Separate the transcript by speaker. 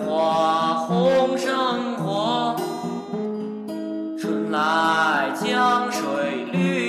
Speaker 1: 花红胜火春来江水绿